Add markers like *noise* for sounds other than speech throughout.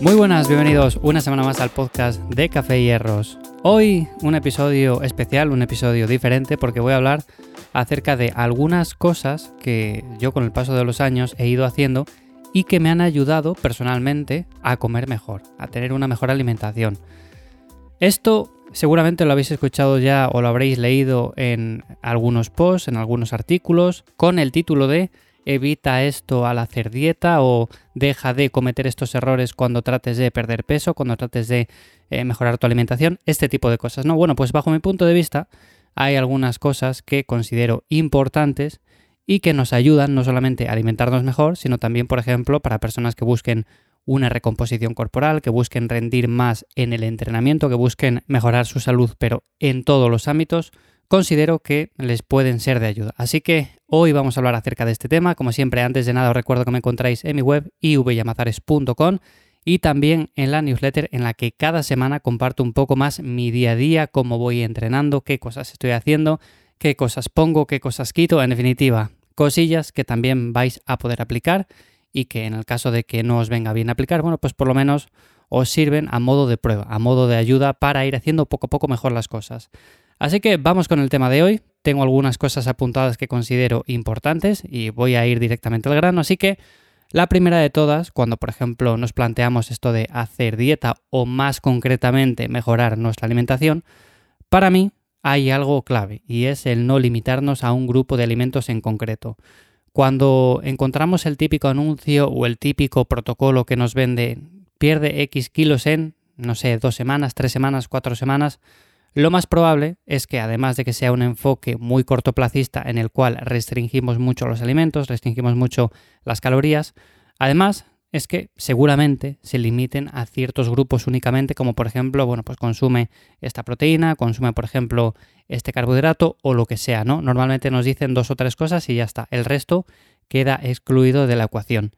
Muy buenas, bienvenidos una semana más al podcast de Café y Hierros. Hoy un episodio especial, un episodio diferente porque voy a hablar acerca de algunas cosas que yo con el paso de los años he ido haciendo y que me han ayudado personalmente a comer mejor, a tener una mejor alimentación. Esto seguramente lo habéis escuchado ya o lo habréis leído en algunos posts, en algunos artículos, con el título de evita esto al hacer dieta o deja de cometer estos errores cuando trates de perder peso, cuando trates de eh, mejorar tu alimentación, este tipo de cosas, ¿no? Bueno, pues bajo mi punto de vista hay algunas cosas que considero importantes y que nos ayudan no solamente a alimentarnos mejor, sino también, por ejemplo, para personas que busquen una recomposición corporal, que busquen rendir más en el entrenamiento, que busquen mejorar su salud, pero en todos los ámbitos, considero que les pueden ser de ayuda. Así que hoy vamos a hablar acerca de este tema. Como siempre, antes de nada os recuerdo que me encontráis en mi web ivyamazares.com y también en la newsletter en la que cada semana comparto un poco más mi día a día, cómo voy entrenando, qué cosas estoy haciendo, qué cosas pongo, qué cosas quito, en definitiva, cosillas que también vais a poder aplicar y que en el caso de que no os venga bien aplicar, bueno, pues por lo menos os sirven a modo de prueba, a modo de ayuda para ir haciendo poco a poco mejor las cosas. Así que vamos con el tema de hoy. Tengo algunas cosas apuntadas que considero importantes y voy a ir directamente al grano. Así que la primera de todas, cuando por ejemplo nos planteamos esto de hacer dieta o más concretamente mejorar nuestra alimentación, para mí hay algo clave y es el no limitarnos a un grupo de alimentos en concreto. Cuando encontramos el típico anuncio o el típico protocolo que nos vende pierde X kilos en, no sé, dos semanas, tres semanas, cuatro semanas, lo más probable es que además de que sea un enfoque muy cortoplacista en el cual restringimos mucho los alimentos, restringimos mucho las calorías, además es que seguramente se limiten a ciertos grupos únicamente, como por ejemplo, bueno, pues consume esta proteína, consume por ejemplo este carbohidrato o lo que sea, ¿no? Normalmente nos dicen dos o tres cosas y ya está, el resto queda excluido de la ecuación.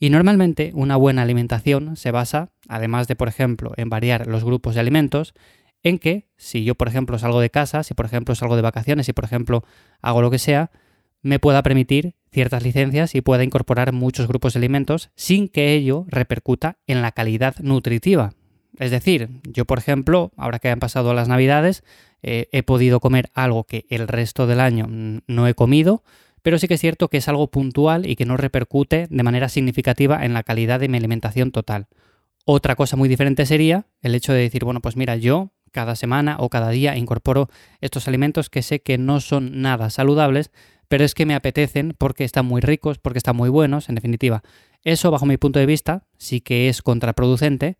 Y normalmente una buena alimentación se basa, además de por ejemplo en variar los grupos de alimentos, en que si yo, por ejemplo, salgo de casa, si por ejemplo salgo de vacaciones, si por ejemplo hago lo que sea, me pueda permitir ciertas licencias y pueda incorporar muchos grupos de alimentos sin que ello repercuta en la calidad nutritiva. Es decir, yo por ejemplo, ahora que han pasado las navidades, eh, he podido comer algo que el resto del año no he comido, pero sí que es cierto que es algo puntual y que no repercute de manera significativa en la calidad de mi alimentación total. Otra cosa muy diferente sería el hecho de decir, bueno, pues mira, yo cada semana o cada día incorporo estos alimentos que sé que no son nada saludables, pero es que me apetecen porque están muy ricos, porque están muy buenos, en definitiva. Eso, bajo mi punto de vista, sí que es contraproducente,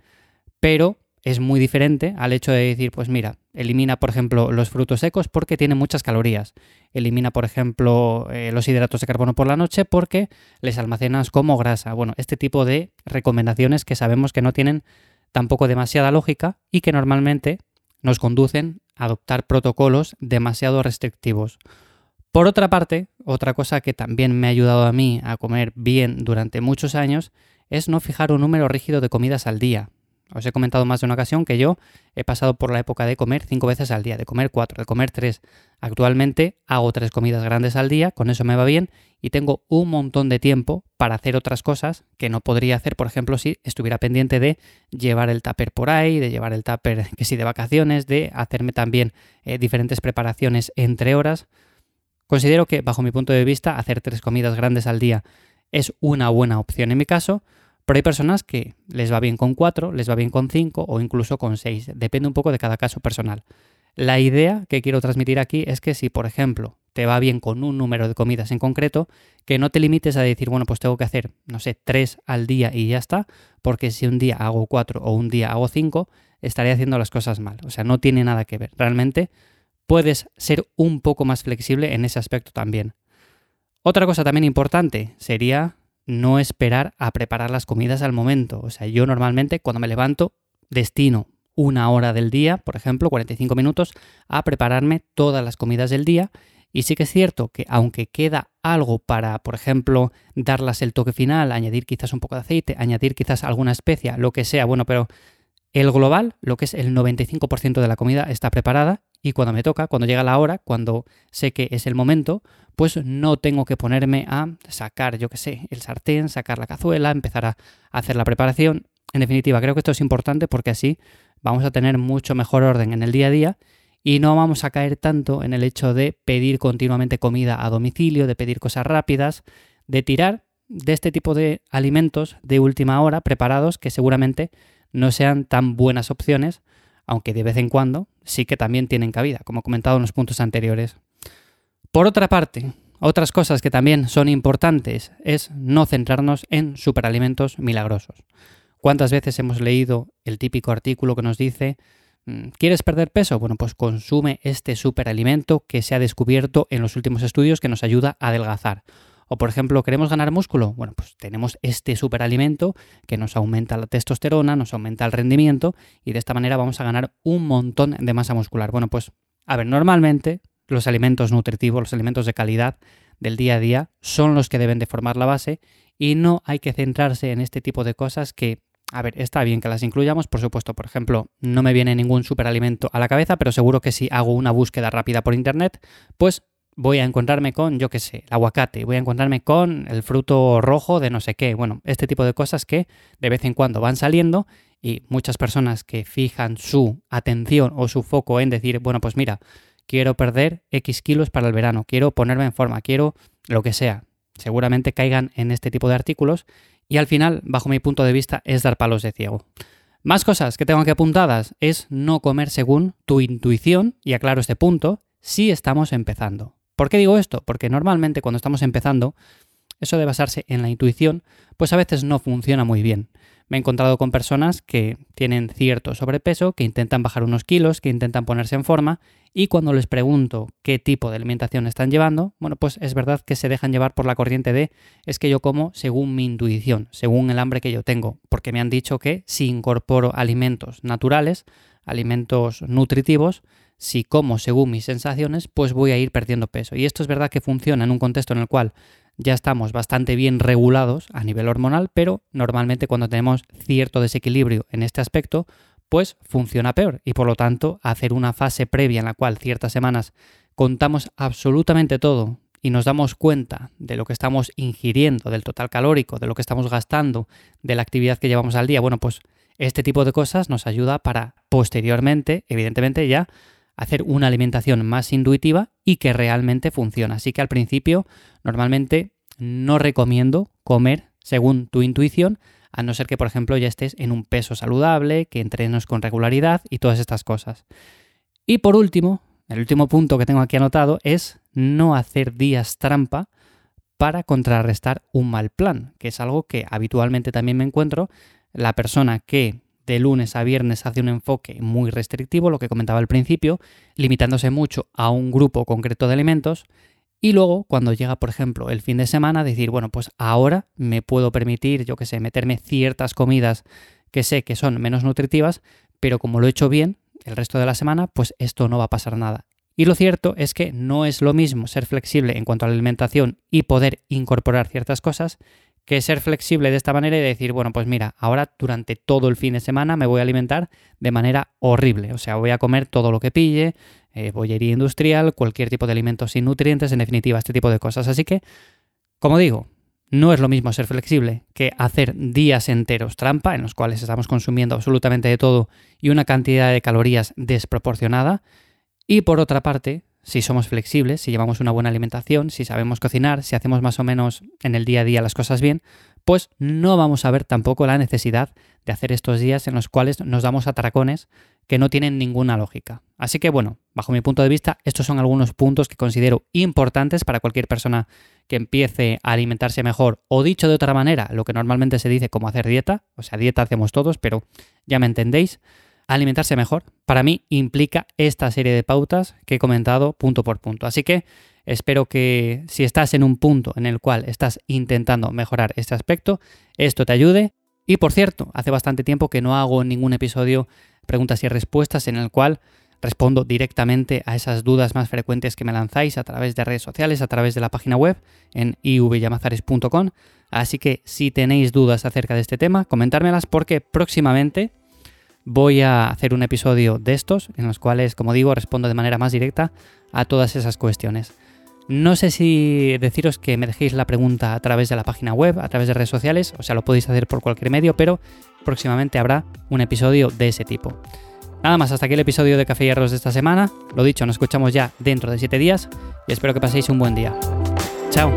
pero es muy diferente al hecho de decir, pues mira, elimina, por ejemplo, los frutos secos porque tienen muchas calorías. Elimina, por ejemplo, eh, los hidratos de carbono por la noche porque les almacenas como grasa. Bueno, este tipo de recomendaciones que sabemos que no tienen tampoco demasiada lógica y que normalmente nos conducen a adoptar protocolos demasiado restrictivos. Por otra parte, otra cosa que también me ha ayudado a mí a comer bien durante muchos años es no fijar un número rígido de comidas al día. Os he comentado más de una ocasión que yo he pasado por la época de comer cinco veces al día, de comer cuatro, de comer tres. Actualmente hago tres comidas grandes al día, con eso me va bien y tengo un montón de tiempo para hacer otras cosas que no podría hacer, por ejemplo, si estuviera pendiente de llevar el tupper por ahí, de llevar el tupper *laughs* que sí de vacaciones, de hacerme también eh, diferentes preparaciones entre horas. Considero que, bajo mi punto de vista, hacer tres comidas grandes al día es una buena opción en mi caso, pero hay personas que les va bien con cuatro, les va bien con cinco o incluso con seis. Depende un poco de cada caso personal. La idea que quiero transmitir aquí es que si, por ejemplo, te va bien con un número de comidas en concreto, que no te limites a decir, bueno, pues tengo que hacer, no sé, tres al día y ya está, porque si un día hago cuatro o un día hago cinco, estaré haciendo las cosas mal. O sea, no tiene nada que ver. Realmente puedes ser un poco más flexible en ese aspecto también. Otra cosa también importante sería no esperar a preparar las comidas al momento. O sea, yo normalmente cuando me levanto destino una hora del día, por ejemplo, 45 minutos, a prepararme todas las comidas del día. Y sí que es cierto que aunque queda algo para, por ejemplo, darlas el toque final, añadir quizás un poco de aceite, añadir quizás alguna especia, lo que sea, bueno, pero el global, lo que es el 95% de la comida está preparada y cuando me toca, cuando llega la hora, cuando sé que es el momento, pues no tengo que ponerme a sacar, yo qué sé, el sartén, sacar la cazuela, empezar a hacer la preparación. En definitiva, creo que esto es importante porque así vamos a tener mucho mejor orden en el día a día y no vamos a caer tanto en el hecho de pedir continuamente comida a domicilio, de pedir cosas rápidas, de tirar de este tipo de alimentos de última hora preparados que seguramente no sean tan buenas opciones, aunque de vez en cuando sí que también tienen cabida, como comentado en los puntos anteriores. Por otra parte, otras cosas que también son importantes es no centrarnos en superalimentos milagrosos. ¿Cuántas veces hemos leído el típico artículo que nos dice mm, ¿Quieres perder peso? Bueno, pues consume este superalimento que se ha descubierto en los últimos estudios que nos ayuda a adelgazar. O por ejemplo, ¿queremos ganar músculo? Bueno, pues tenemos este superalimento que nos aumenta la testosterona, nos aumenta el rendimiento y de esta manera vamos a ganar un montón de masa muscular. Bueno, pues a ver, normalmente los alimentos nutritivos, los alimentos de calidad del día a día son los que deben de formar la base y no hay que centrarse en este tipo de cosas que, a ver, está bien que las incluyamos, por supuesto, por ejemplo, no me viene ningún superalimento a la cabeza, pero seguro que si hago una búsqueda rápida por internet, pues voy a encontrarme con, yo qué sé, el aguacate, voy a encontrarme con el fruto rojo de no sé qué. Bueno, este tipo de cosas que de vez en cuando van saliendo y muchas personas que fijan su atención o su foco en decir, bueno, pues mira, quiero perder X kilos para el verano, quiero ponerme en forma, quiero lo que sea. Seguramente caigan en este tipo de artículos y al final, bajo mi punto de vista, es dar palos de ciego. Más cosas que tengo aquí apuntadas es no comer según tu intuición, y aclaro este punto, si estamos empezando. ¿Por qué digo esto? Porque normalmente cuando estamos empezando, eso de basarse en la intuición, pues a veces no funciona muy bien. Me he encontrado con personas que tienen cierto sobrepeso, que intentan bajar unos kilos, que intentan ponerse en forma, y cuando les pregunto qué tipo de alimentación están llevando, bueno, pues es verdad que se dejan llevar por la corriente de es que yo como según mi intuición, según el hambre que yo tengo, porque me han dicho que si incorporo alimentos naturales, alimentos nutritivos, si como según mis sensaciones, pues voy a ir perdiendo peso. Y esto es verdad que funciona en un contexto en el cual ya estamos bastante bien regulados a nivel hormonal, pero normalmente cuando tenemos cierto desequilibrio en este aspecto, pues funciona peor. Y por lo tanto, hacer una fase previa en la cual ciertas semanas contamos absolutamente todo y nos damos cuenta de lo que estamos ingiriendo, del total calórico, de lo que estamos gastando, de la actividad que llevamos al día, bueno, pues este tipo de cosas nos ayuda para posteriormente, evidentemente ya, hacer una alimentación más intuitiva y que realmente funciona. Así que al principio normalmente no recomiendo comer según tu intuición, a no ser que por ejemplo ya estés en un peso saludable, que entrenes con regularidad y todas estas cosas. Y por último, el último punto que tengo aquí anotado es no hacer días trampa para contrarrestar un mal plan, que es algo que habitualmente también me encuentro. La persona que de lunes a viernes hace un enfoque muy restrictivo, lo que comentaba al principio, limitándose mucho a un grupo concreto de alimentos. Y luego, cuando llega, por ejemplo, el fin de semana, decir, bueno, pues ahora me puedo permitir, yo que sé, meterme ciertas comidas que sé que son menos nutritivas, pero como lo he hecho bien el resto de la semana, pues esto no va a pasar nada. Y lo cierto es que no es lo mismo ser flexible en cuanto a la alimentación y poder incorporar ciertas cosas que ser flexible de esta manera y decir, bueno, pues mira, ahora durante todo el fin de semana me voy a alimentar de manera horrible. O sea, voy a comer todo lo que pille, eh, bollería industrial, cualquier tipo de alimentos sin nutrientes, en definitiva, este tipo de cosas. Así que, como digo, no es lo mismo ser flexible que hacer días enteros trampa, en los cuales estamos consumiendo absolutamente de todo y una cantidad de calorías desproporcionada. Y por otra parte, si somos flexibles, si llevamos una buena alimentación, si sabemos cocinar, si hacemos más o menos en el día a día las cosas bien, pues no vamos a ver tampoco la necesidad de hacer estos días en los cuales nos damos atracones que no tienen ninguna lógica. Así que bueno, bajo mi punto de vista, estos son algunos puntos que considero importantes para cualquier persona que empiece a alimentarse mejor o dicho de otra manera, lo que normalmente se dice como hacer dieta, o sea, dieta hacemos todos, pero ya me entendéis alimentarse mejor, para mí implica esta serie de pautas que he comentado punto por punto. Así que espero que si estás en un punto en el cual estás intentando mejorar este aspecto, esto te ayude. Y por cierto, hace bastante tiempo que no hago ningún episodio preguntas y respuestas en el cual respondo directamente a esas dudas más frecuentes que me lanzáis a través de redes sociales, a través de la página web en ivyamazares.com. Así que si tenéis dudas acerca de este tema, comentármelas porque próximamente voy a hacer un episodio de estos en los cuales, como digo, respondo de manera más directa a todas esas cuestiones. No sé si deciros que me dejéis la pregunta a través de la página web, a través de redes sociales, o sea, lo podéis hacer por cualquier medio, pero próximamente habrá un episodio de ese tipo. Nada más, hasta aquí el episodio de Café y Arroz de esta semana. Lo dicho, nos escuchamos ya dentro de 7 días y espero que paséis un buen día. Chao.